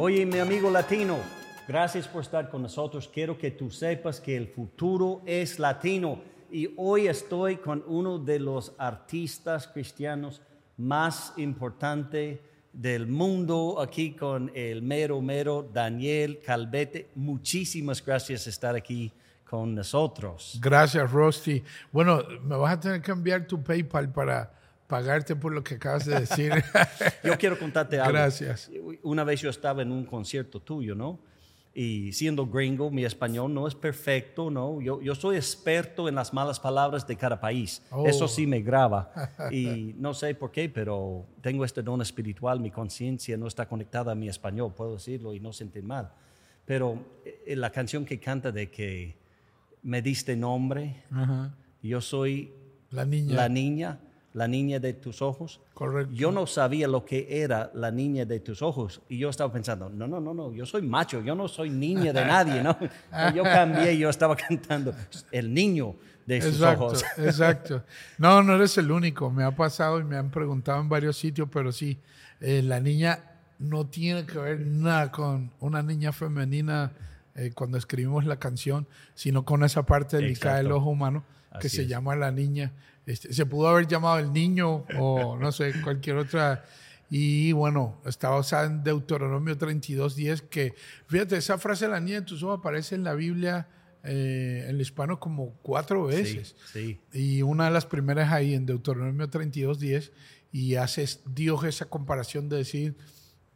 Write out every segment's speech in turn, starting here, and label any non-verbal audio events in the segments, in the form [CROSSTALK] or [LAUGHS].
Oye, mi amigo latino, gracias por estar con nosotros. Quiero que tú sepas que el futuro es latino y hoy estoy con uno de los artistas cristianos más importantes del mundo, aquí con el mero mero Daniel Calvete. Muchísimas gracias por estar aquí con nosotros. Gracias, Rusty. Bueno, me vas a tener que enviar tu PayPal para pagarte por lo que acabas de decir. [LAUGHS] yo quiero contarte algo. Gracias. Una vez yo estaba en un concierto tuyo, ¿no? Y siendo gringo, mi español no es perfecto, ¿no? Yo, yo soy experto en las malas palabras de cada país. Eso Oh. sí me graba. [LAUGHS] Y no sé por qué, pero tengo este don espiritual, mi conciencia no está conectada a mi español, puedo decirlo y no sentir mal. Pero eh, la canción que canta de que me diste nombre, Ajá. yo soy La niña. la niña, la niña de tus ojos. Correcto. Yo no sabía lo que era la niña de tus ojos y yo estaba pensando, no, no, no, no, yo soy macho, yo no soy niña de nadie, ¿no? [LAUGHS] Yo cambié, yo estaba cantando el niño de sus Exacto, ojos. [LAUGHS] exacto. No, no eres el único. Me ha pasado y me han preguntado en varios sitios, pero sí, eh, la niña no tiene que ver nada con una niña femenina eh, cuando escribimos la canción, sino con esa parte delicada del ojo humano que Así se es. llama la niña. Este, se pudo haber llamado el niño o no sé, cualquier otra. Y bueno, está basada en Deuteronomio 32.10, que fíjate, esa frase la niña de tus ojos aparece en la Biblia, eh, en el hispano, como cuatro Sí, veces. sí, Y una de las primeras ahí en Deuteronomio 32.10 y hace Dios esa comparación de decir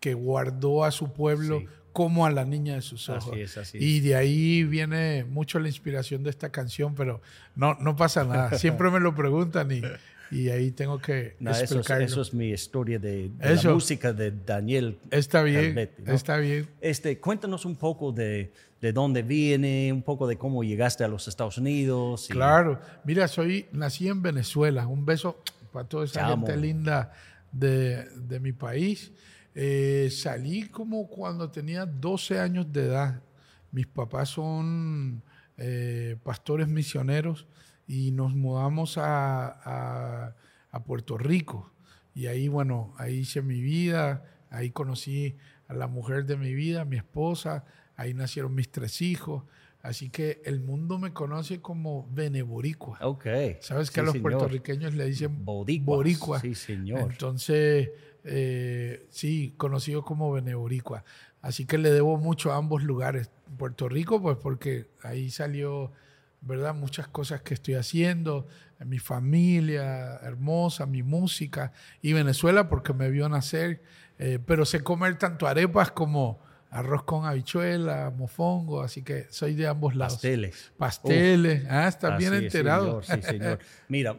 que guardó a su pueblo Sí. Como a la niña de sus Así ojos. es, así y de ahí viene mucho la inspiración de esta canción, pero no, no pasa nada. [LAUGHS] Siempre me lo preguntan y, y ahí tengo que No, eso, es, explicarlo. eso es mi historia de, de la música de Daniel. está bien, ¿no? está bien. Este, cuéntanos un poco de, de dónde viene, un poco de cómo llegaste a los Estados Unidos. y- Claro, mira, soy nací en Venezuela. Un beso para toda esa Te amo. gente linda de, de mi país. Eh, salí como cuando tenía 12 años de edad. Mis papás son eh, pastores misioneros y nos mudamos a, a- a Puerto Rico. Y ahí, bueno, ahí hice mi vida, ahí conocí a la mujer de mi vida, mi esposa, ahí nacieron mis tres hijos. Así que el mundo me conoce como Beneboricua. Ok. Sabes que Sí, a los señor. puertorriqueños le dicen Boricuas. boricua. Sí, señor. Entonces, eh, sí, conocido como Beneboricua. Así que le debo mucho a ambos lugares. Puerto Rico, pues porque ahí salió, ¿verdad? Muchas cosas que estoy haciendo, mi familia hermosa, mi música. Y Venezuela porque me vio nacer. eh, pero sé comer tanto arepas como arroz con habichuela, mofongo, así que soy de ambos lados. Pasteles. Pasteles, ah, estás bien Así es, enterado. señor, sí, señor. [LAUGHS] Mira,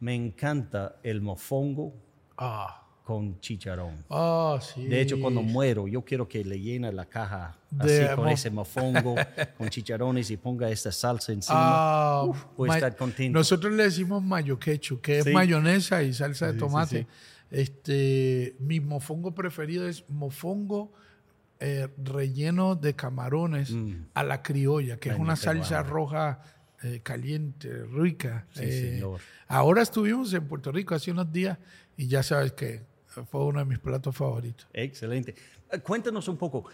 me encanta el mofongo Ah, con chicharrón. ah, sí. De hecho, cuando muero, yo quiero que le llene la caja De así con ese mofongo, con chicharrones y ponga esta salsa encima. Ah, voy a estar contento. Nosotros le decimos mayo quechu, que es Sí. mayonesa y salsa de tomate. sí. Este, mi mofongo preferido es mofongo eh, relleno de camarones Mm. a la criolla, que es Ay, una me tengo salsa roja eh, caliente, rica. Sí, Eh, señor. Ahora estuvimos en Puerto Rico hace unos días y ya sabes que fue uno de mis platos favoritos. Excelente. Eh, Cuéntanos un poco.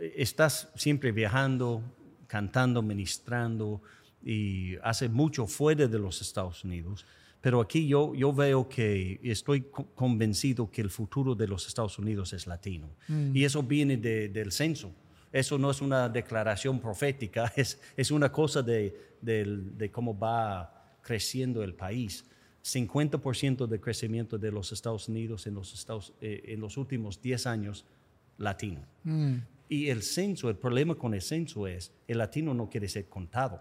eh, Estás siempre viajando, cantando, ministrando y hace mucho fuera de los Estados Unidos. Pero aquí yo, yo veo que estoy co- convencido que el futuro de los Estados Unidos es latino. Y eso viene de- del censo. Eso no es una declaración profética, [LAUGHS] es, es una cosa de, del- de cómo va creciendo el país. 50% de crecimiento de los Estados Unidos en los, Estados, eh, en los últimos 10 años, latino. Y el censo, el problema con el censo es, el latino no quiere ser contado,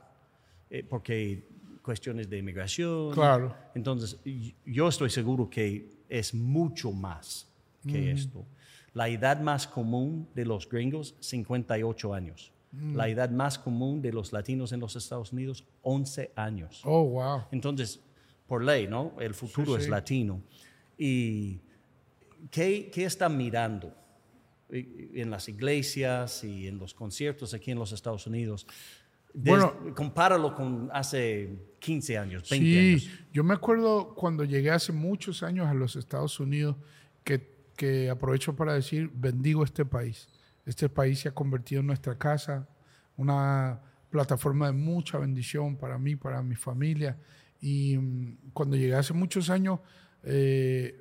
eh, porque cuestiones de inmigración. Claro. Entonces, yo estoy seguro que es mucho más que esto. La edad más común de los gringos, 58 años. La edad más común de los latinos en los Estados Unidos, 11 años. Oh, wow. Entonces, por ley, ¿no? El futuro Sí, es latino. ¿Y qué, qué están mirando en las iglesias y en los conciertos aquí en los Estados Unidos? Bueno. compáralo con hace 15 años, 20 Sí, años. yo me acuerdo cuando llegué hace muchos años a los Estados Unidos, que, que aprovecho para decir, bendigo este país. Este país se ha convertido en nuestra casa, una plataforma de mucha bendición para mí, para mi familia. Y mm, cuando llegué hace muchos años, eh,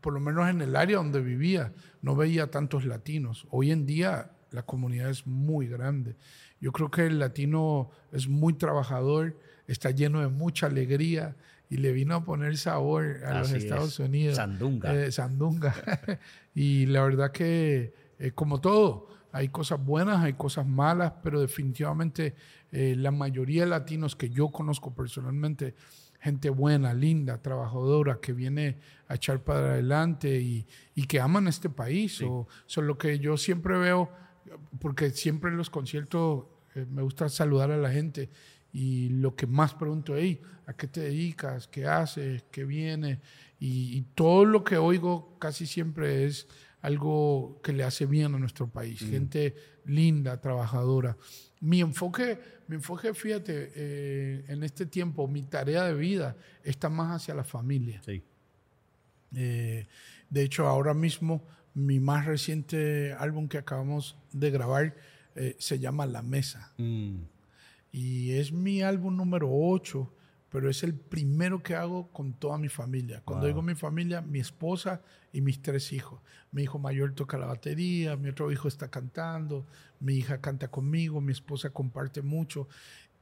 por lo menos en el área donde vivía, no veía tantos latinos. Hoy en día la comunidad es muy grande. Yo creo que el latino es muy trabajador, está lleno de mucha alegría y le vino a poner sabor a los Estados Unidos. Sandunga. Eh, sandunga. [LAUGHS] y la verdad que, eh, como todo, hay cosas buenas, hay cosas malas, pero definitivamente eh, la mayoría de latinos que yo conozco personalmente, gente buena, linda, trabajadora, que viene a echar para adelante y, que aman este país. O, son lo que yo siempre veo, porque siempre en los conciertos me gusta saludar a la gente y lo que más pregunto, hey, ¿a qué te dedicas? ¿Qué haces? ¿Qué viene? Y, todo lo que oigo casi siempre es algo que le hace bien a nuestro país. Mm. Gente linda, trabajadora. Mi enfoque, mi enfoque fíjate, eh, en este tiempo, mi tarea de vida está más hacia la familia. Sí. Eh, de hecho, ahora mismo, mi más reciente álbum que acabamos de grabar eh, se llama La Mesa. Mm. Y es mi álbum número 8, pero es el primero que hago con toda mi familia. Cuando digo mi familia, mi esposa y mis tres hijos. Mi hijo mayor toca la batería, mi otro hijo está cantando, mi hija canta conmigo, mi esposa comparte mucho.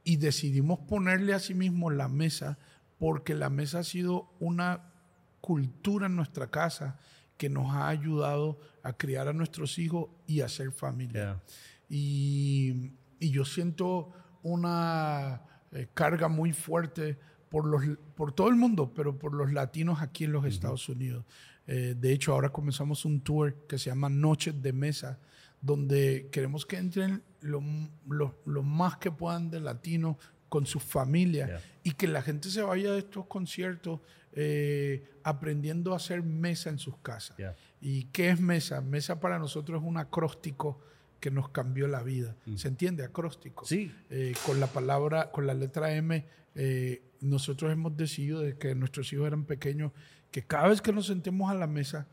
Y decidimos ponerle a sí mismo la mesa porque la mesa ha sido una cultura en nuestra casa que nos ha ayudado a criar a nuestros hijos y a ser familia. Y, y yo siento una eh, carga muy fuerte por, los, por todo el mundo, pero por los latinos aquí en los Estados Unidos. Eh, de hecho, ahora comenzamos un tour que se llama Noches de Mesa, donde queremos que entren lo, lo, más que puedan de latinos con sus familias y que la gente se vaya de estos conciertos eh, aprendiendo a hacer mesa en sus casas. ¿Y qué es mesa? Mesa para nosotros es un acróstico que nos cambió la vida. Mm. ¿Se entiende? Acróstico. Sí. Eh, con la palabra, con la letra M, eh, nosotros hemos decidido de que nuestros hijos eran pequeños, que cada vez que nos sentemos a la mesa,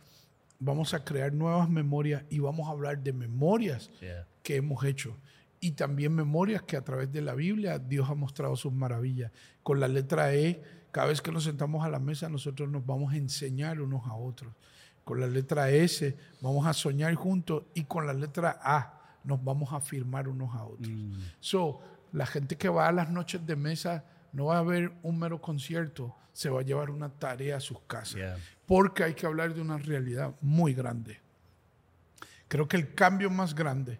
vamos a crear nuevas memorias y vamos a hablar de memorias que hemos hecho. Y también memorias que a través de la Biblia Dios ha mostrado sus maravillas. Con la letra E, cada vez que nos sentamos a la mesa, nosotros nos vamos a enseñar unos a otros. Con la letra S vamos a soñar juntos y con la letra A nos vamos a firmar unos a otros. Mm. So, la gente que va a las noches de mesa no va a ver un mero concierto, se va a llevar una tarea a sus casas. Porque hay que hablar de una realidad muy grande. Creo que el cambio más grande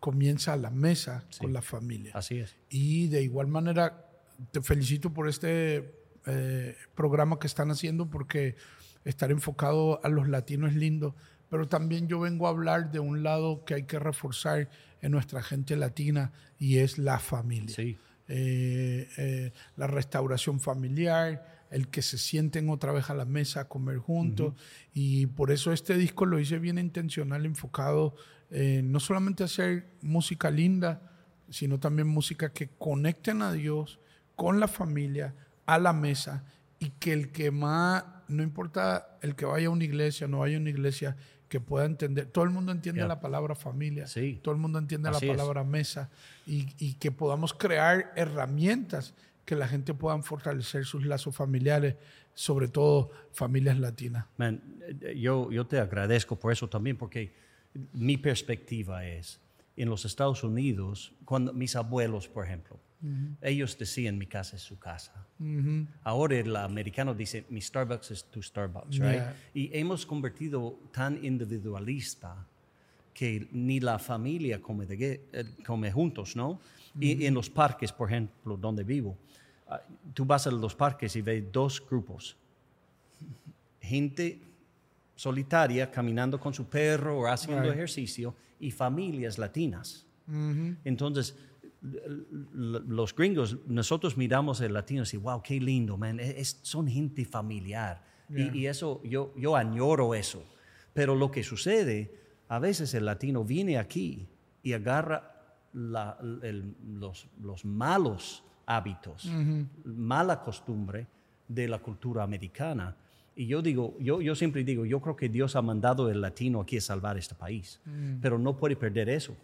comienza a la mesa con la familia. Así es. Y de igual manera, te felicito por este eh, programa que están haciendo porque estar enfocado a los latinos es lindo, pero también yo vengo a hablar de un lado que hay que reforzar en nuestra gente latina y es la familia. Sí. Eh, eh, la restauración familiar, el que se sienten otra vez a la mesa a comer juntos. Y por eso este disco lo hice bien intencional, enfocado no solamente a hacer música linda, sino también música que conecten a Dios con la familia, a la mesa, y que el que más, no importa el que vaya a una iglesia, no vaya a una iglesia, que pueda entender. Todo el mundo entiende la palabra familia, sí. todo el mundo entiende la palabra mesa y, que podamos crear herramientas que la gente pueda fortalecer sus lazos familiares, sobre todo familias latinas. Man, yo, yo te agradezco por eso también, porque mi perspectiva es, en los Estados Unidos, cuando mis abuelos, por ejemplo, ellos decían mi casa es su casa. Ahora el americano dice mi Starbucks es tu Starbucks, right? Y hemos convertido tan individualista que ni la familia come, de, eh, come juntos, ¿no? Y en los parques, por ejemplo, donde vivo, ah, tú vas a los parques y ves dos grupos. Gente solitaria caminando con su perro o haciendo ejercicio y familias latinas. Entonces, los gringos, nosotros miramos el latino y wow, qué lindo, man, e, es, son gente familiar. Y, eso, yo, yo añoro eso. Pero lo que sucede, a veces el latino viene aquí y agarra los, los, malos hábitos, mala costumbre de la cultura americana Y yo digo, yo, yo siempre digo, yo creo que Dios ha mandado el latino aquí a salvar este país, pero no puede perder eso.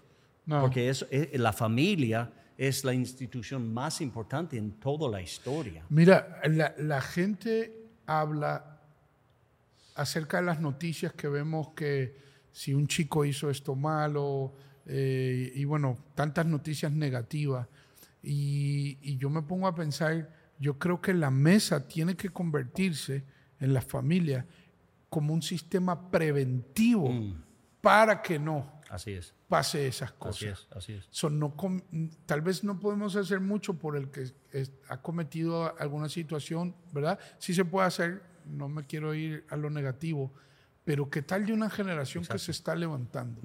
No. Porque es, es- la familia es la institución más importante en toda la historia. Mira, la, la gente habla acerca de las noticias que vemos que si un chico hizo esto malo, eh, y bueno, tantas noticias negativas. Y, y yo me pongo a pensar, yo creo que la mesa tiene que convertirse en las familias como un sistema preventivo para que no Así es, pase esas así cosas. es, así es. So, no tal vez no podemos hacer mucho por el que ha cometido alguna situación, ¿verdad? Sí se puede hacer, no me quiero ir a lo negativo, pero ¿qué tal de una generación que se está levantando?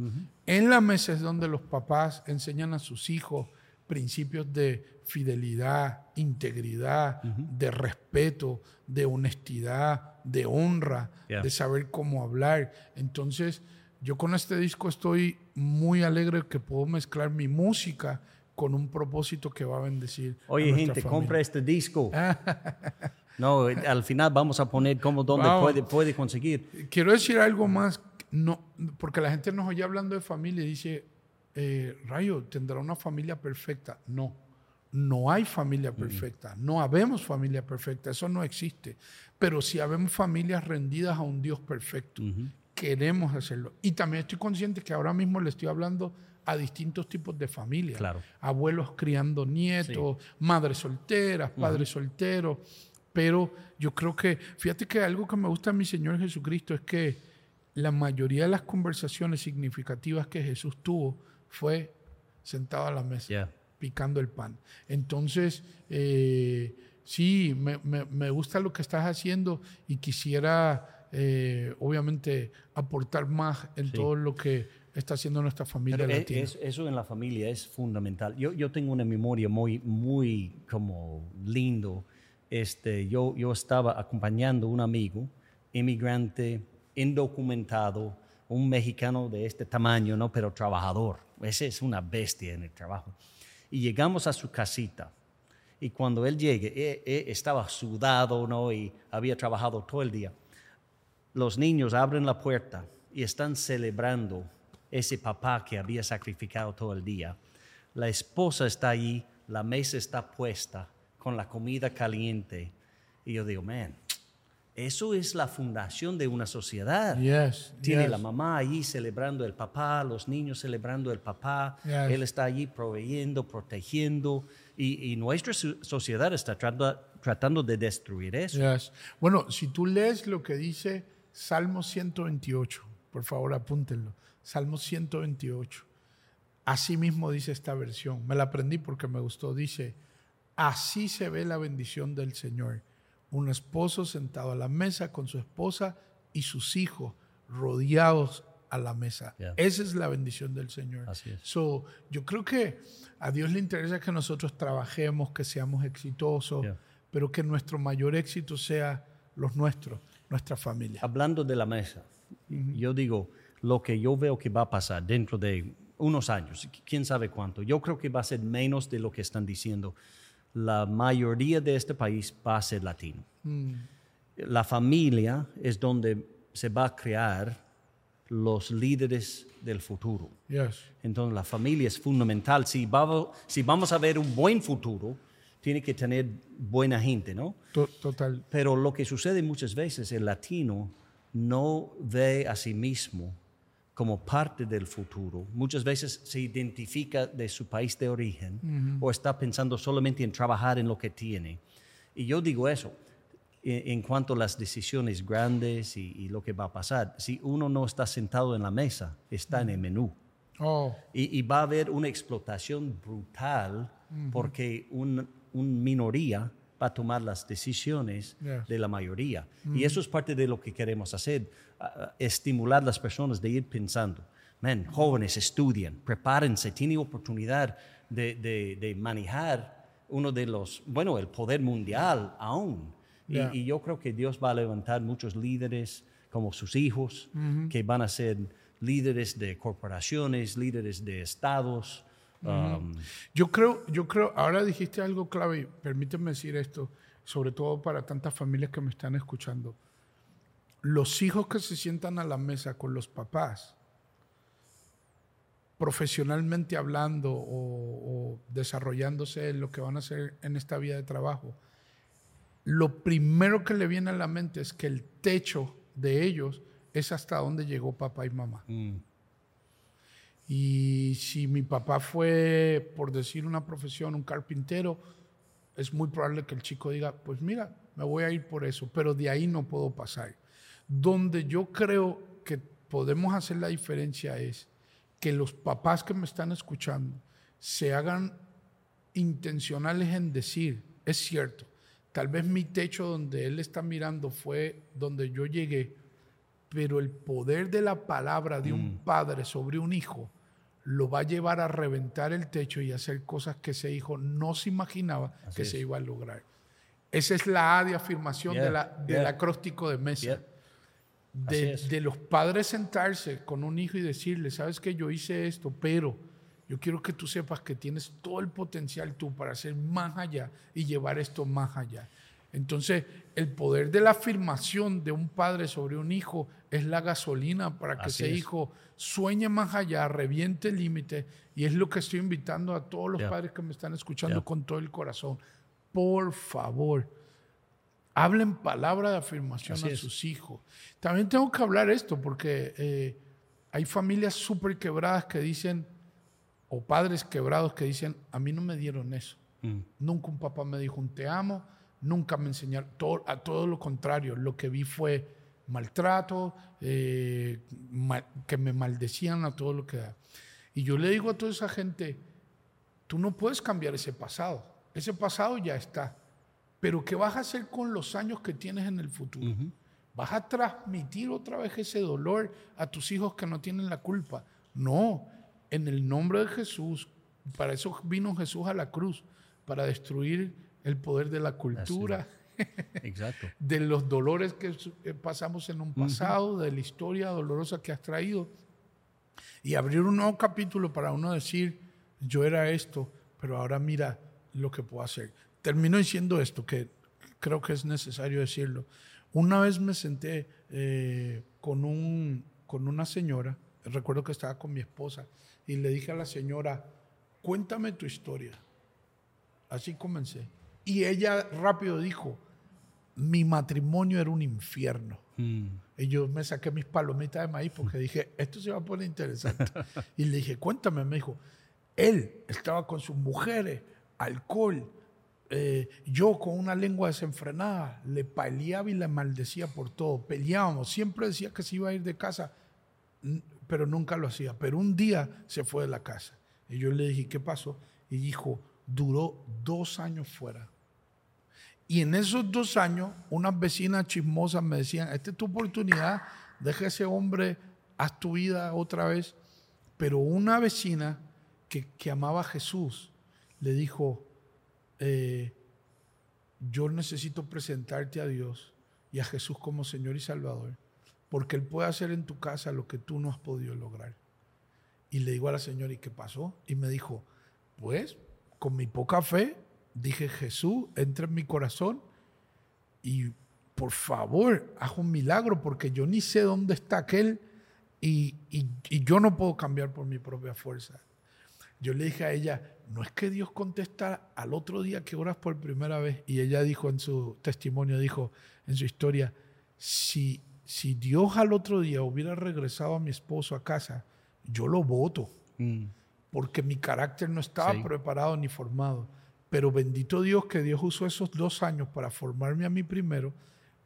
En la mesa es donde los papás enseñan a sus hijos principios de fidelidad, integridad, de respeto, de honestidad, de honra, Yeah. de saber cómo hablar. Entonces, yo con este disco estoy muy alegre que puedo mezclar mi música con un propósito que va a bendecir. Oye, gente, familia. compra este disco. [LAUGHS] No, al final vamos a poner cómo, dónde puede, puede conseguir. Quiero decir algo más, no, porque la gente nos oye hablando de familia y dice, eh, Rayo, ¿tendrá una familia perfecta? No, no hay familia perfecta, no habemos familia perfecta, eso no existe, pero sí habemos familias rendidas a un Dios perfecto. Queremos hacerlo. Y también estoy consciente que ahora mismo le estoy hablando a distintos tipos de familias. Claro. Abuelos criando nietos, madres solteras, padres solteros. Pero yo creo que, fíjate que algo que me gusta a mi Señor Jesucristo es que la mayoría de las conversaciones significativas que Jesús tuvo fue sentado a la mesa, Yeah. picando el pan. Entonces, eh, sí, me, me- me gusta lo que estás haciendo y quisiera, eh, obviamente, aportar más en todo lo que está haciendo nuestra familia Pero e- latina. es- eso en la familia es fundamental. Yo, yo tengo una memoria muy, muy como lindo. Este, yo, yo estaba acompañando a un amigo, inmigrante, indocumentado, un mexicano de este tamaño, ¿no? pero trabajador. Ese es una bestia en el trabajo. Y llegamos a su casita. Y cuando él llegue, eh, eh, estaba sudado, ¿no? Y había trabajado todo el día los niños abren la puerta y están celebrando ese papá que había sacrificado todo el día. La esposa está allí, la mesa está puesta con la comida caliente. Y yo digo, man, eso es la fundación de una sociedad. Yes, Tiene yes. la mamá allí celebrando el papá, los niños celebrando el papá. Yes. Él está allí proveyendo, protegiendo. Y, y nuestra so- sociedad está tratando, tratando de destruir eso. Bueno, si tú lees lo que dice Salmo 128, por favor apúntenlo. Salmo 128. Así mismo dice esta versión. Me la aprendí porque me gustó. Dice, así se ve la bendición del Señor. Un esposo sentado a la mesa con su esposa y sus hijos rodeados a la mesa. Yeah. Esa es la bendición del Señor. Así es. So, yo creo que a Dios le interesa que nosotros trabajemos, que seamos exitosos, Yeah. pero que nuestro mayor éxito sea los nuestros, nuestra familia. Hablando de la mesa, yo digo, lo que yo veo que va a pasar dentro de unos años, quién sabe cuánto, yo creo que va a ser menos de lo que están diciendo. La mayoría de este país va a ser latino. La familia es donde se va a crear los líderes del futuro. Yes. Entonces la familia es fundamental. Si vamos, si vamos a ver un buen futuro, tiene que tener buena gente, ¿no? To- Total. Pero lo que sucede muchas veces, el latino no ve a sí mismo como parte del futuro. Muchas veces se identifica de su país de origen o está pensando solamente en trabajar en lo que tiene. Y yo digo eso, en, en cuanto a las decisiones grandes y, y lo que va a pasar. Si uno no está sentado en la mesa, está en el menú. Oh, Y, y va a haber una explotación brutal porque un, un minoría va a tomar las decisiones Yes. de la mayoría. Y eso es parte de lo que queremos hacer, a estimular a las personas de ir pensando. Men, jóvenes, estudien, prepárense, tienen oportunidad de, de- de manejar uno de los, bueno, el poder mundial aún. Yeah. y yo creo que Dios va a levantar muchos líderes como sus hijos, que van a ser líderes de corporaciones, líderes de estados. Um, Yo creo, yo creo, ahora dijiste algo clave, y permíteme decir esto, sobre todo para tantas familias que me están escuchando. los hijos que se sientan a la mesa con los papás, profesionalmente hablando o, desarrollándose en lo que van a hacer en esta vida de trabajo, lo primero que le viene a la mente es que el techo de ellos es hasta donde llegó papá y mamá. Mm. Y si mi papá fue, por decir una profesión, un carpintero, es muy probable que el chico diga, pues mira, me voy a ir por eso, pero de ahí no puedo pasar. Donde yo creo que podemos hacer la diferencia es que los papás que me están escuchando se hagan intencionales en decir, es cierto, tal vez mi techo donde él está mirando fue donde yo llegué, pero el poder de la palabra de un mm. padre sobre un hijo lo va a llevar a reventar el techo y hacer cosas que ese hijo no se imaginaba que se iba a lograr. Esa es la A de afirmación de la, del acróstico de Mesa de, los padres sentarse con un hijo y decirle, sabes que yo hice esto, pero yo quiero que tú sepas que tienes todo el potencial tú para hacer más allá y llevar esto más allá. Entonces, el poder de la afirmación de un padre sobre un hijo es la gasolina para que ese hijo sueñe más allá, reviente el límite. Y es lo que estoy invitando a todos los padres que me están escuchando con todo el corazón. Por favor, Hablen palabra de afirmación a sus hijos. También tengo que hablar esto porque eh, hay familias súper quebradas que dicen, o padres quebrados que dicen, a mí no me dieron eso. Mm. Nunca un papá me dijo un te amo, nunca me enseñaron, a todo lo contrario, lo que vi fue maltrato, eh, que me maldecían a todo lo que da. Y yo le digo a toda esa gente, tú no puedes cambiar ese pasado, ese pasado ya está. Pero ¿qué vas a hacer con los años que tienes en el futuro? ¿Vas a transmitir otra vez ese dolor a tus hijos que no tienen la culpa? No, en el nombre de Jesús, para eso vino Jesús a la cruz, para destruir el poder de la cultura, Exacto. [LAUGHS] de los dolores que pasamos en un pasado, de la historia dolorosa que has traído, y abrir un nuevo capítulo para uno decir, yo era esto, pero ahora mira lo que puedo hacer termino diciendo esto, que creo que es necesario decirlo. Una vez me senté eh, con, un, con una señora, recuerdo que estaba con mi esposa, y le dije a la señora, cuéntame tu historia. Así comencé. Y ella rápido dijo, mi matrimonio era un infierno. Mm. Y yo me saqué mis palomitas de maíz porque dije, esto se va a poner interesante. [LAUGHS] y le dije, cuéntame, me dijo, él estaba con sus mujeres, alcohol, eh, yo con una lengua desenfrenada le peleaba y le maldecía por todo. Peleábamos, siempre decía que se iba a ir de casa, pero nunca lo hacía. Pero un día se fue de la casa. Y yo le dije, ¿qué pasó? Y dijo, duró dos años fuera. Y en esos dos años, unas vecinas chismosas me decían, esta es tu oportunidad, deja ese hombre, haz tu vida otra vez. Pero una vecina que, que amaba a Jesús le dijo, eh, yo necesito presentarte a Dios y a Jesús como Señor y Salvador, porque Él puede hacer en tu casa lo que tú no has podido lograr. Y le digo a la señora, ¿y qué pasó? Y me dijo, pues con mi poca fe, dije, Jesús, entra en mi corazón y por favor, haz un milagro, porque yo ni sé dónde está aquel y, y yo no puedo cambiar por mi propia fuerza. Yo le dije a ella, no es que Dios contesta al otro día que oras por primera vez. Y ella dijo en su testimonio, dijo en su historia, si, si Dios al otro día hubiera regresado a mi esposo a casa, yo lo voto, mm. porque mi carácter no estaba preparado ni formado. Pero bendito Dios que Dios usó esos dos años para formarme a mí primero,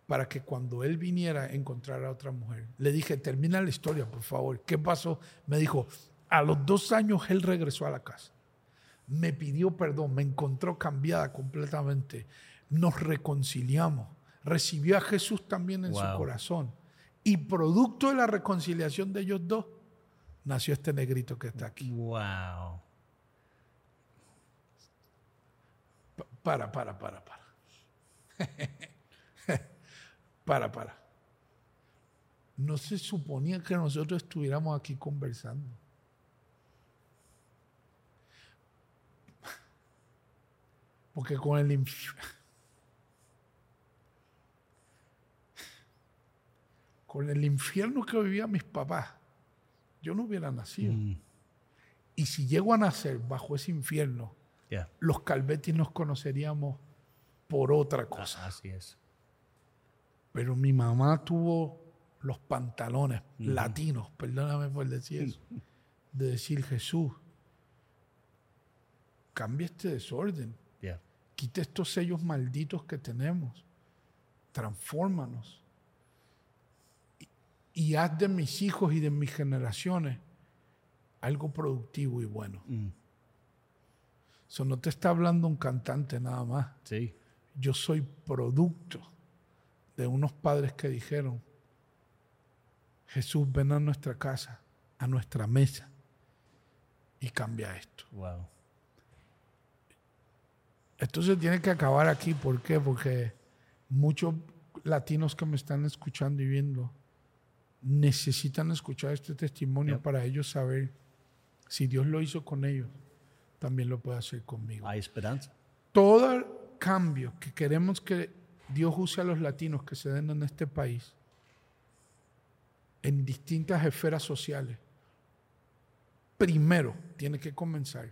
para que cuando él viniera encontrara a otra mujer. Le dije, termina la historia, por favor. ¿Qué pasó? Me dijo, a los dos años él regresó a la casa me pidió perdón, me encontró cambiada completamente. Nos reconciliamos. Recibió a Jesús también en su corazón. Y producto de la reconciliación de ellos dos, nació este negrito que está aquí. Wow. Para, para, para, para. [LAUGHS] para, para. No se suponía que nosotros estuviéramos aquí conversando. Porque con el con el infierno que vivían mis papás, yo no hubiera nacido. Mm, Y si llego a nacer bajo ese infierno, yeah. los Calvetti nos conoceríamos por otra cosa. Así es. Pero mi mamá tuvo los pantalones latinos, perdóname por decir eso, [LAUGHS] de decir Jesús, cambia este desorden, Yeah. quita estos sellos malditos que tenemos, transfórmanos y, y haz de mis hijos y de mis generaciones algo productivo y bueno. Mm, Eso no te está hablando un cantante nada más. sí. Yo soy producto de unos padres que dijeron, Jesús, ven a nuestra casa, a nuestra mesa y cambia esto. Wow. Entonces tiene que acabar aquí. ¿Por qué? Porque muchos latinos que me están escuchando y viendo necesitan escuchar este testimonio Yep. para ellos saber si Dios lo hizo con ellos, también lo puede hacer conmigo. Hay esperanza. todo cambio que queremos que Dios use a los latinos que se den en este país, en distintas esferas sociales, primero tiene que comenzar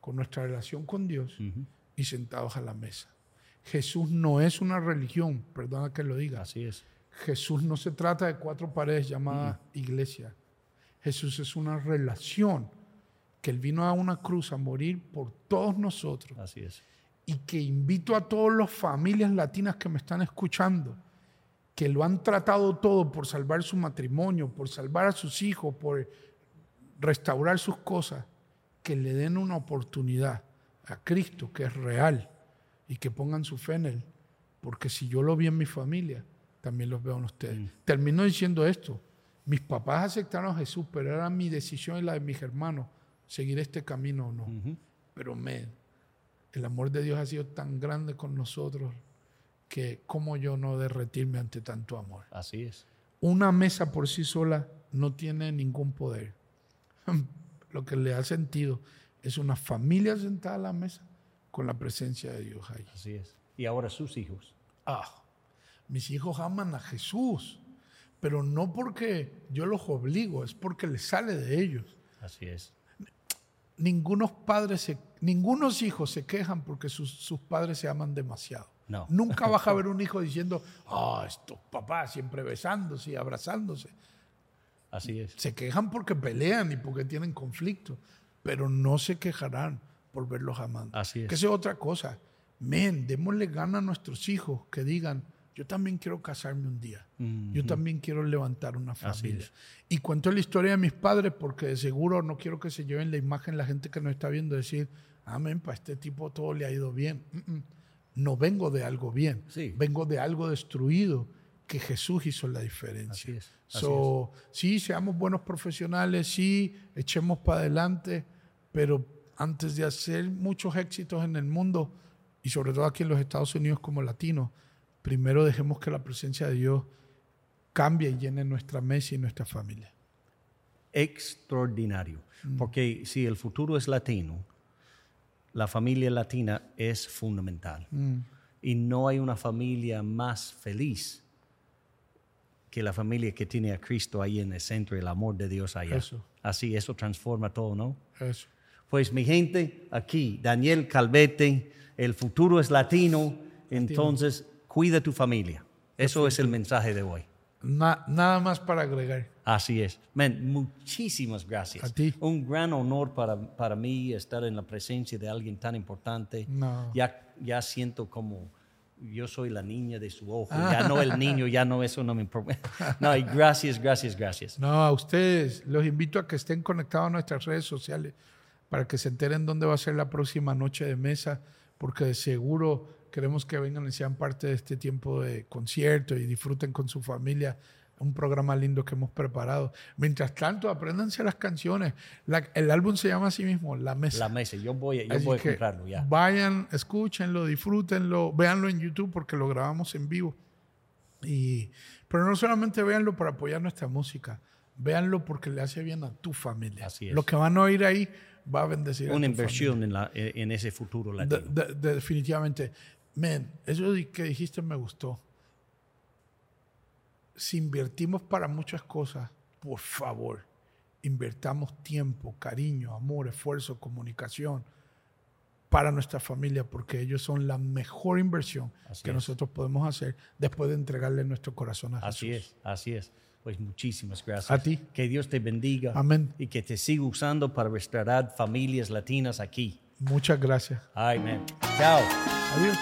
con nuestra relación con Dios Ujú. y sentados a la mesa. Jesús no es una religión, perdona que lo diga. Así es. Jesús no se trata de cuatro paredes llamadas iglesia. Jesús es una relación que Él vino a una cruz a morir por todos nosotros Así es. y que invito a todas las familias latinas que me están escuchando, que lo han tratado todo por salvar su matrimonio, por salvar a sus hijos, por restaurar sus cosas, que le den una oportunidad a Cristo, que es real, y que pongan su fe en Él. Porque si yo lo vi en mi familia, también los veo en ustedes. Termino diciendo esto. Mis papás aceptaron a Jesús, pero era mi decisión y la de mis hermanos seguir este camino o no. Pero me, el amor de Dios ha sido tan grande con nosotros que como yo no derretirme ante tanto amor. Así es. Una mesa por sí sola no tiene ningún poder. [LAUGHS] Lo que le da sentido es una familia sentada a la mesa con la presencia de Dios ahí. Así es. Y ahora sus hijos. Ah, mis hijos aman a Jesús, pero no porque yo los obligo, es porque les sale de ellos. Así es. Ningunos padres, se, ningunos hijos se quejan porque sus, sus padres se aman demasiado. No. Nunca vas a [LAUGHS] ver un hijo diciendo, ah, estos papás siempre besándose y abrazándose. Así es. Se quejan porque pelean y porque tienen conflicto, pero no se quejarán por verlos amando. Así es. Que esa es otra cosa. Men, démosle gana a nuestros hijos que digan, yo también quiero casarme un día. Yo también quiero levantar una familia. es. Y cuento la historia de mis padres porque de seguro no quiero que se lleven la imagen la gente que nos está viendo decir, amén, para este tipo todo le ha ido bien. Mm, mm. No vengo de algo bien, Sí. vengo de algo destruido que Jesús hizo la diferencia. Así es, así So, sí, seamos buenos profesionales, sí, echemos para adelante, pero antes de hacer muchos éxitos en el mundo y sobre todo aquí en los Estados Unidos como latinos, primero dejemos que la presencia de Dios cambie y llene nuestra mesa y nuestra familia. Extraordinario. Porque si el futuro es latino, la familia latina es fundamental. Y no hay una familia más feliz que la familia que tiene a Cristo ahí en el centro, el amor de Dios allá. Eso. Así, eso transforma todo, ¿no? Eso. Pues mi gente, aquí, Daniel Calvete, el futuro es latino, entonces cuida tu familia. Eso es el mensaje de hoy. Na- nada más para agregar. Así es. Men, muchísimas gracias. A ti. Un gran honor para, para mí estar en la presencia de alguien tan importante. No. Ya, ya siento como yo soy la niña de su ojo. Ah. Ya no el [LAUGHS] niño, ya no, eso no me importa. No, y gracias, gracias, gracias. No, a ustedes los invito a que estén conectados a nuestras redes sociales para que se enteren dónde va a ser la próxima noche de mesa, porque de seguro queremos que vengan y sean parte de este tiempo de concierto y disfruten con su familia un programa lindo que hemos preparado. Mientras tanto, apréndanse las canciones. La- el álbum se llama así mismo, La Mesa. La mesa, yo voy, yo voy a comprarlo ya. Vayan, escúchenlo, disfrútenlo, véanlo en YouTube porque lo grabamos en vivo. Y, pero no solamente véanlo para apoyar nuestra música, véanlo porque le hace bien a tu familia. Así es. Lo que van a oír ahí va a bendecir a Una tu inversión en, la, en ese futuro familia. latino. De- de- de- definitivamente. Men, eso que dijiste me gustó. si invertimos para muchas cosas, por favor, invertamos tiempo, cariño, amor, esfuerzo, comunicación para nuestra familia, porque ellos son la mejor inversión Así que es. nosotros podemos hacer después de entregarle nuestro corazón a Así Jesús. es, así es. Pues muchísimas gracias. A ti. Que Dios te bendiga. Amén. Y que te siga usando para restaurar familias latinas aquí. Muchas gracias. Ay, man. Chao. Adiós.